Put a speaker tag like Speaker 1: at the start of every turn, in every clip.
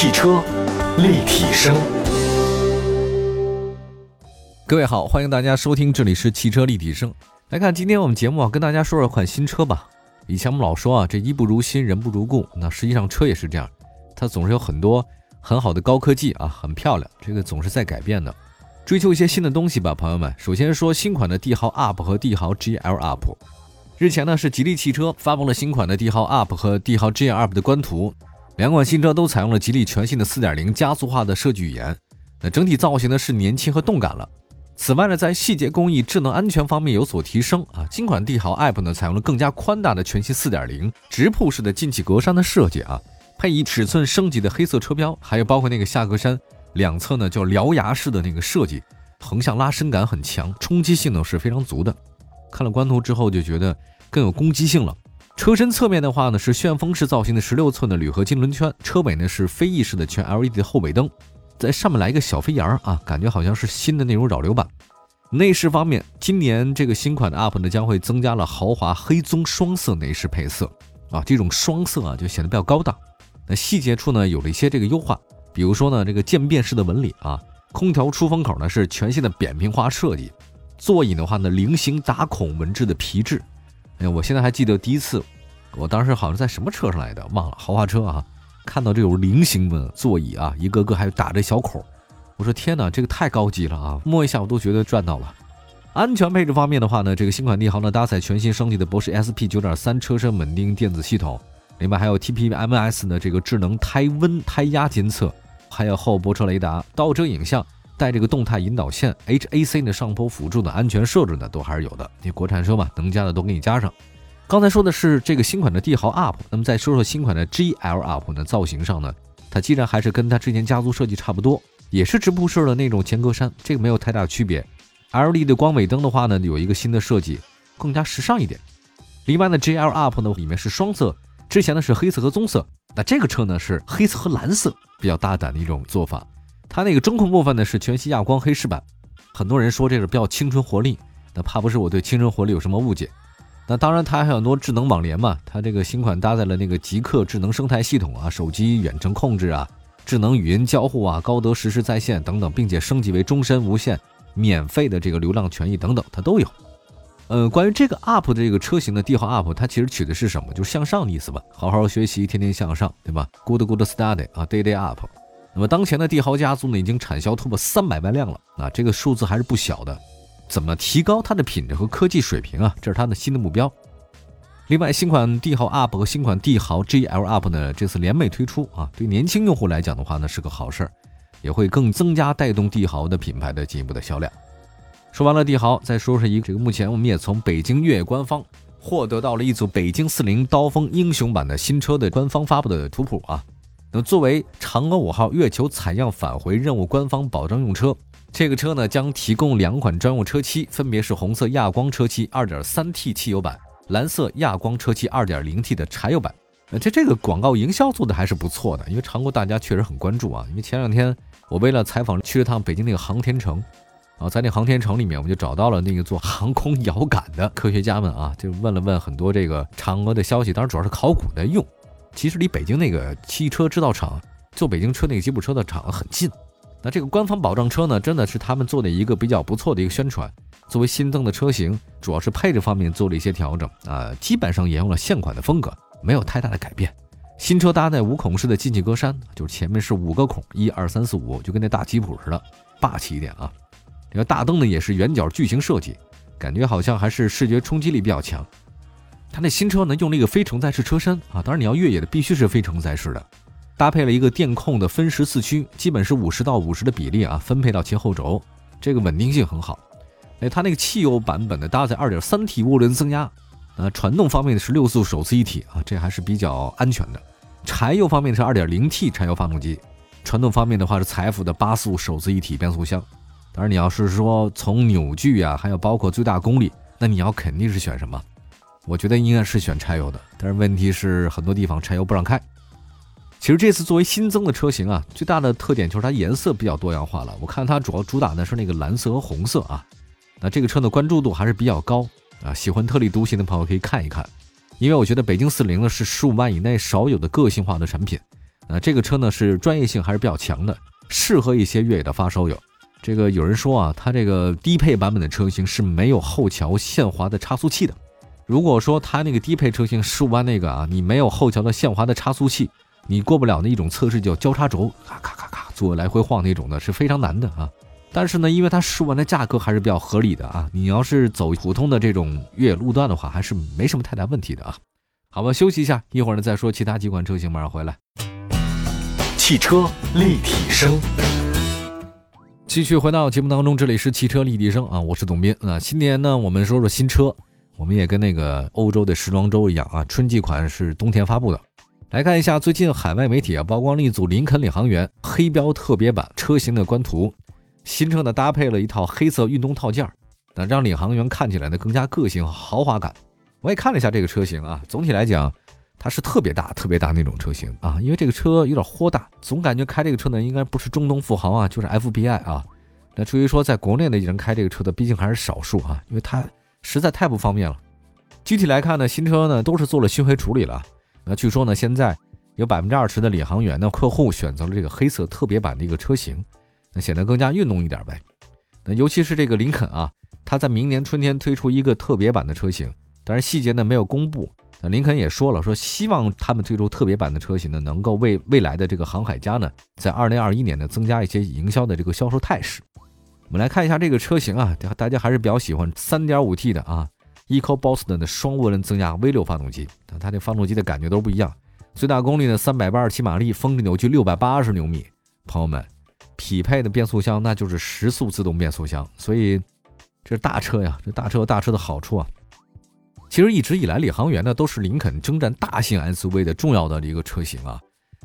Speaker 1: 汽车立体声，
Speaker 2: 各位好，欢迎大家收听，这里是汽车立体声。来看今天我们节目啊，跟大家说说款新车吧。以前我们老说啊，这衣不如新，人不如故，那实际上车也是这样，它总是有很多很好的高科技啊，很漂亮，这个总是在改变的，追求一些新的东西吧，朋友们。首先说新款的帝豪 UP 和帝豪 GL UP，日前呢是吉利汽车发布了新款的帝豪 UP 和帝豪 GL UP 的官图。两款新车都采用了吉利全新的4.0加速化的设计语言，那整体造型呢是年轻和动感了。此外呢，在细节工艺、智能安全方面有所提升啊。新款帝豪 app 呢采用了更加宽大的全新4.0直瀑式的进气格栅的设计啊，配以尺寸升级的黑色车标，还有包括那个下格栅两侧呢叫獠牙式的那个设计，横向拉伸感很强，冲击性能是非常足的。看了官图之后就觉得更有攻击性了。车身侧面的话呢，是旋风式造型的十六寸的铝合金轮圈，车尾呢是飞翼式的全 LED 的后尾灯，在上面来一个小飞檐儿啊，感觉好像是新的那种扰流板。内饰方面，今年这个新款的 UP 呢将会增加了豪华黑棕双色内饰配色啊，这种双色啊就显得比较高档。那细节处呢有了一些这个优化，比如说呢这个渐变式的纹理啊，空调出风口呢是全新的扁平化设计，座椅的话呢菱形打孔纹质的皮质。哎，我现在还记得第一次，我当时好像在什么车上来的，忘了，豪华车啊，看到这种菱形的座椅啊，一个个还打着小孔，我说天哪，这个太高级了啊，摸一下我都觉得赚到了。安全配置方面的话呢，这个新款帝豪呢搭载全新升级的博世 SP 九点三车身稳定电子系统，另外还有 TPMS 的这个智能胎温胎压监测，还有后泊车雷达、倒车影像。带这个动态引导线，HAC 的上坡辅助的安全设置呢，都还是有的。你国产车嘛，能加的都给你加上。刚才说的是这个新款的帝豪 UP，那么再说说新款的 GL UP 呢？造型上呢，它既然还是跟它之前家族设计差不多，也是直瀑式的那种前格栅，这个没有太大区别。LED 的光尾灯的话呢，有一个新的设计，更加时尚一点。另外呢，GL UP 呢里面是双色，之前呢是黑色和棕色，那这个车呢是黑色和蓝色，比较大胆的一种做法。它那个中控部分呢是全息亚光黑饰板，很多人说这个比较青春活力，那怕不是我对青春活力有什么误解？那当然它还有很多智能网联嘛，它这个新款搭载了那个极客智能生态系统啊，手机远程控制啊，智能语音交互啊，高德实时在线等等，并且升级为终身无限免费的这个流量权益等等，它都有。呃，关于这个 UP 的这个车型的帝豪 UP，它其实取的是什么？就是向上的意思吧，好好学习，天天向上，对吧？Good good study 啊，Day day up。那么当前的帝豪家族呢，已经产销突破三百万辆了啊，这个数字还是不小的。怎么提高它的品质和科技水平啊？这是它的新的目标。另外，新款帝豪 UP 和新款帝豪 GL UP 呢，这次联袂推出啊，对年轻用户来讲的话呢，是个好事儿，也会更增加带动帝豪的品牌的进一步的销量。说完了帝豪，再说说一个这个，目前我们也从北京越野官方获得到了一组北京四零刀锋英雄版的新车的官方发布的图谱啊。那，作为嫦娥五号月球采样返回任务官方保障用车，这个车呢将提供两款专用车漆，分别是红色亚光车漆 2.3T 汽油版、蓝色亚光车漆 2.0T 的柴油版。呃，这这个广告营销做的还是不错的，因为常国大家确实很关注啊。因为前两天我为了采访去了趟北京那个航天城，啊，在那航天城里面，我们就找到了那个做航空遥感的科学家们啊，就问了问很多这个嫦娥的消息，当然主要是考古的用。其实离北京那个汽车制造厂做北京车那个吉普车的厂很近。那这个官方保障车呢，真的是他们做的一个比较不错的一个宣传。作为新增的车型，主要是配置方面做了一些调整啊，基本上沿用了现款的风格，没有太大的改变。新车搭载五孔式的进气格栅，就是前面是五个孔，一二三四五，就跟那大吉普似的，霸气一点啊。这个大灯呢也是圆角矩形设计，感觉好像还是视觉冲击力比较强。它那新车呢，用了一个非承载式车身啊，当然你要越野的必须是非承载式的，搭配了一个电控的分时四驱，基本是五十到五十的比例啊，分配到前后轴，这个稳定性很好。哎，它那个汽油版本的搭载二点三 T 涡轮增压，呃，传动方面的是六速手自一体啊，这还是比较安全的。柴油方面是二点零 T 柴油发动机，传动方面的话是财富的八速手自一体变速箱。当然你要是说从扭矩啊，还有包括最大功率，那你要肯定是选什么？我觉得应该是选柴油的，但是问题是很多地方柴油不让开。其实这次作为新增的车型啊，最大的特点就是它颜色比较多样化了。我看它主要主打的是那个蓝色和红色啊。那这个车的关注度还是比较高啊，喜欢特立独行的朋友可以看一看。因为我觉得北京四零呢是十五万以内少有的个性化的产品，啊，这个车呢是专业性还是比较强的，适合一些越野的发烧友。这个有人说啊，它这个低配版本的车型是没有后桥限滑的差速器的。如果说它那个低配车型十五万那个啊，你没有后桥的限滑的差速器，你过不了那一种测试叫交叉轴，咔咔咔咔做来回晃那种的，是非常难的啊。但是呢，因为它试完的价格还是比较合理的啊，你要是走普通的这种越野路段的话，还是没什么太大问题的啊。好吧，休息一下，一会儿呢再说其他几款车型，马上回来。
Speaker 1: 汽车立体声，
Speaker 2: 继续回到节目当中，这里是汽车立体声啊，我是董斌。啊。新年呢，我们说说新车，我们也跟那个欧洲的时装周一样啊，春季款是冬天发布的。来看一下最近海外媒体啊曝光了一组林肯领航员黑标特别版车型的官图。新车呢搭配了一套黑色运动套件，那让领航员看起来呢更加个性豪华感。我也看了一下这个车型啊，总体来讲，它是特别大、特别大那种车型啊，因为这个车有点豁大，总感觉开这个车呢应该不是中东富豪啊，就是 FBI 啊。那至于说在国内的人开这个车的，毕竟还是少数啊，因为它实在太不方便了。具体来看呢，新车呢都是做了熏黑处理了。那据说呢，现在有百分之二十的领航员呢客户选择了这个黑色特别版的一个车型。那显得更加运动一点呗。那尤其是这个林肯啊，它在明年春天推出一个特别版的车型，但是细节呢没有公布。那林肯也说了，说希望他们推出特别版的车型呢，能够为未来的这个航海家呢，在二零二一年呢增加一些营销的这个销售态势。我们来看一下这个车型啊，大家还是比较喜欢三点五 T 的啊，EcoBoost 的双涡轮增压 V 六发动机，它这发动机的感觉都不一样，最大功率呢三百八十七马力，峰值扭矩六百八十牛米，朋友们。匹配的变速箱那就是时速自动变速箱，所以这是大车呀，这大车有大车的好处啊。其实一直以来，领航员呢都是林肯征战大型 SUV 的重要的一个车型啊。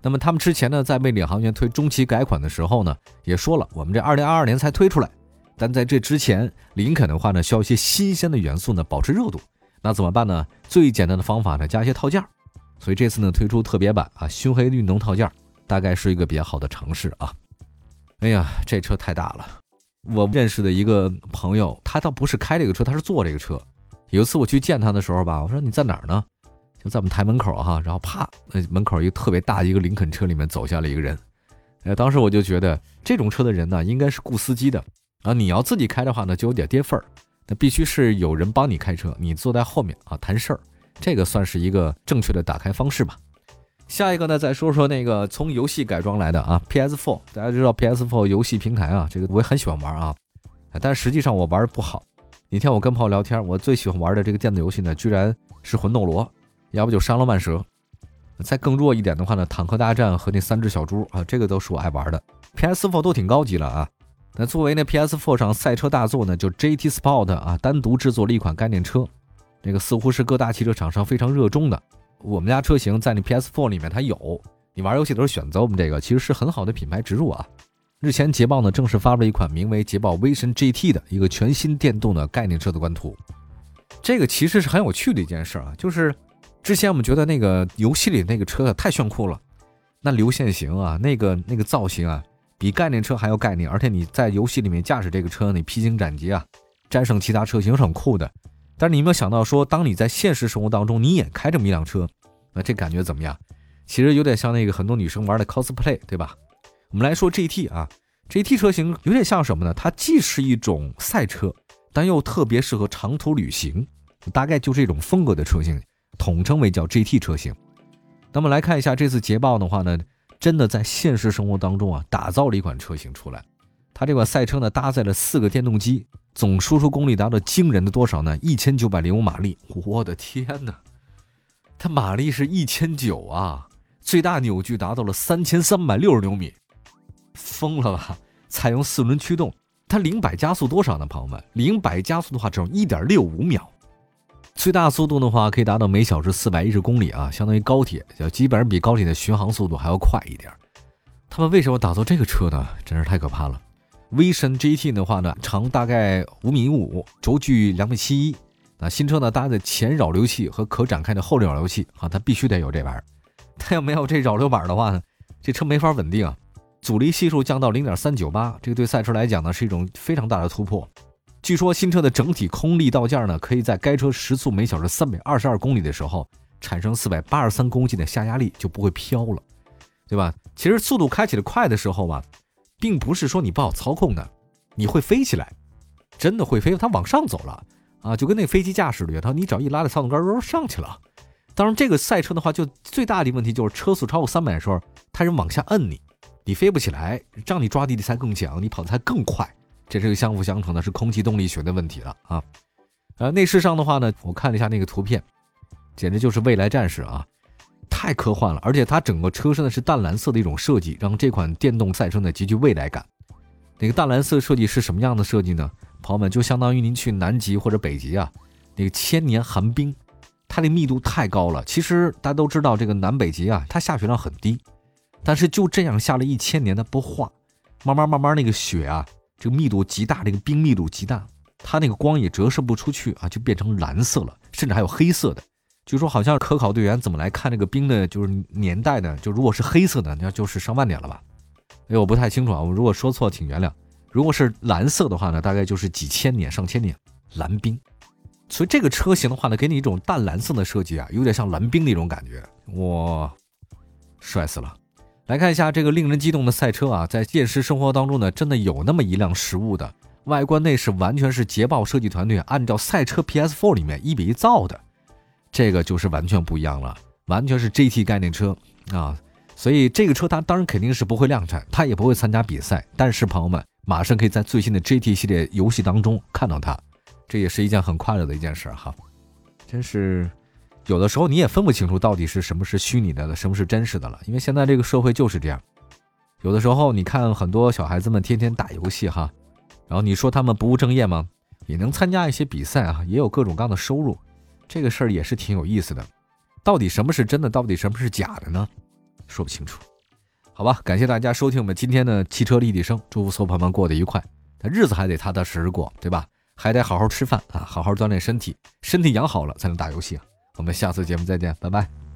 Speaker 2: 那么他们之前呢在为领航员推中期改款的时候呢，也说了，我们这2022年才推出来，但在这之前，林肯的话呢需要一些新鲜的元素呢保持热度，那怎么办呢？最简单的方法呢加一些套件，所以这次呢推出特别版啊，熏黑运动套件，大概是一个比较好的尝试啊。哎呀，这车太大了！我认识的一个朋友，他倒不是开这个车，他是坐这个车。有一次我去见他的时候吧，我说你在哪儿呢？就在我们台门口哈，然后啪，那门口一个特别大一个林肯车里面走下了一个人。哎，当时我就觉得这种车的人呢，应该是雇司机的啊。你要自己开的话呢，就有点跌份儿。那必须是有人帮你开车，你坐在后面啊谈事儿，这个算是一个正确的打开方式吧。下一个呢，再说说那个从游戏改装来的啊，PS4，大家知道 PS4 游戏平台啊，这个我也很喜欢玩啊，但实际上我玩的不好。那天我跟朋友聊天，我最喜欢玩的这个电子游戏呢，居然是魂斗罗，要不就沙罗曼蛇。再更弱一点的话呢，坦克大战和那三只小猪啊，这个都是我爱玩的。PS4 都挺高级了啊。那作为那 PS4 上赛车大作呢，就 GT Sport 啊，单独制作了一款概念车，这个似乎是各大汽车厂商非常热衷的。我们家车型在那 PS4 里面它有，你玩游戏都是选择我们这个，其实是很好的品牌植入啊。日前捷豹呢正式发布了一款名为捷豹 Vision GT 的一个全新电动的概念车的官图，这个其实是很有趣的一件事啊，就是之前我们觉得那个游戏里那个车太炫酷了，那流线型啊，那个那个造型啊，比概念车还要概念，而且你在游戏里面驾驶这个车，你披荆斩棘啊，战胜其他车型是很酷的。但是你有没有想到，说当你在现实生活当中你也开这么一辆车，那这感觉怎么样？其实有点像那个很多女生玩的 cosplay，对吧？我们来说 GT 啊，GT 车型有点像什么呢？它既是一种赛车，但又特别适合长途旅行，大概就这种风格的车型，统称为叫 GT 车型。那么来看一下这次捷豹的话呢，真的在现实生活当中啊，打造了一款车型出来。它这款赛车呢，搭载了四个电动机。总输出功率达到惊人的多少呢？一千九百零五马力！我的天哪，它马力是一千九啊，最大扭矩达到了三千三百六十牛米，疯了吧？采用四轮驱动，它零百加速多少呢？朋友们，零百加速的话只有一点六五秒，最大速度的话可以达到每小时四百一十公里啊，相当于高铁，就基本上比高铁的巡航速度还要快一点。他们为什么打造这个车呢？真是太可怕了。Vision GT 的话呢，长大概五米五，轴距两米七一。那新车呢，搭载前扰流器和可展开的后扰流器啊，它必须得有这玩意儿。它要没有这扰流板的话呢，这车没法稳定啊。阻力系数降到零点三九八，这个对赛车来讲呢，是一种非常大的突破。据说新车的整体空力道件呢，可以在该车时速每小时三百二十二公里的时候，产生四百八十三公斤的下压力，就不会飘了。对吧？其实速度开起来快的时候吧，并不是说你不好操控的，你会飞起来，真的会飞，它往上走了啊，就跟那飞机驾驶的，它你只要一拉着操纵杆，儿上去了。当然，这个赛车的话，就最大的问题就是车速超过三百的时候，它是往下摁你，你飞不起来，让你抓地力才更强，你跑的才更快，这是个相辅相成的，是空气动力学的问题了啊。呃，内饰上的话呢，我看了一下那个图片，简直就是未来战士啊。太科幻了，而且它整个车身呢是淡蓝色的一种设计，让这款电动赛车呢极具未来感。那个淡蓝色设计是什么样的设计呢？朋友们，就相当于您去南极或者北极啊，那个千年寒冰，它的密度太高了。其实大家都知道，这个南北极啊，它下雪量很低，但是就这样下了一千年，它不化，慢慢慢慢那个雪啊，这个密度极大，这个冰密度极大，它那个光也折射不出去啊，就变成蓝色了，甚至还有黑色的。据说好像科考队员怎么来看这个冰的，就是年代呢？就如果是黑色的，那就是上万年了吧？哎，我不太清楚啊，我如果说错，请原谅。如果是蓝色的话呢，大概就是几千年、上千年蓝冰。所以这个车型的话呢，给你一种淡蓝色的设计啊，有点像蓝冰那种感觉，哇，帅死了！来看一下这个令人激动的赛车啊，在现实生活当中呢，真的有那么一辆实物的，外观内饰完全是捷豹设计团队按照赛车 PS4 里面一比一造的。这个就是完全不一样了，完全是 GT 概念车啊，所以这个车它当然肯定是不会量产，它也不会参加比赛。但是朋友们马上可以在最新的 GT 系列游戏当中看到它，这也是一件很快乐的一件事哈。真是有的时候你也分不清楚到底是什么是虚拟的了，什么是真实的了，因为现在这个社会就是这样。有的时候你看很多小孩子们天天打游戏哈，然后你说他们不务正业吗？也能参加一些比赛啊，也有各种各样的收入。这个事儿也是挺有意思的，到底什么是真的，到底什么是假的呢？说不清楚。好吧，感谢大家收听我们今天的汽车立体声，祝福所有朋友们过得愉快。但日子还得踏踏实实过，对吧？还得好好吃饭啊，好好锻炼身体，身体养好了才能打游戏啊。我们下次节目再见，拜拜。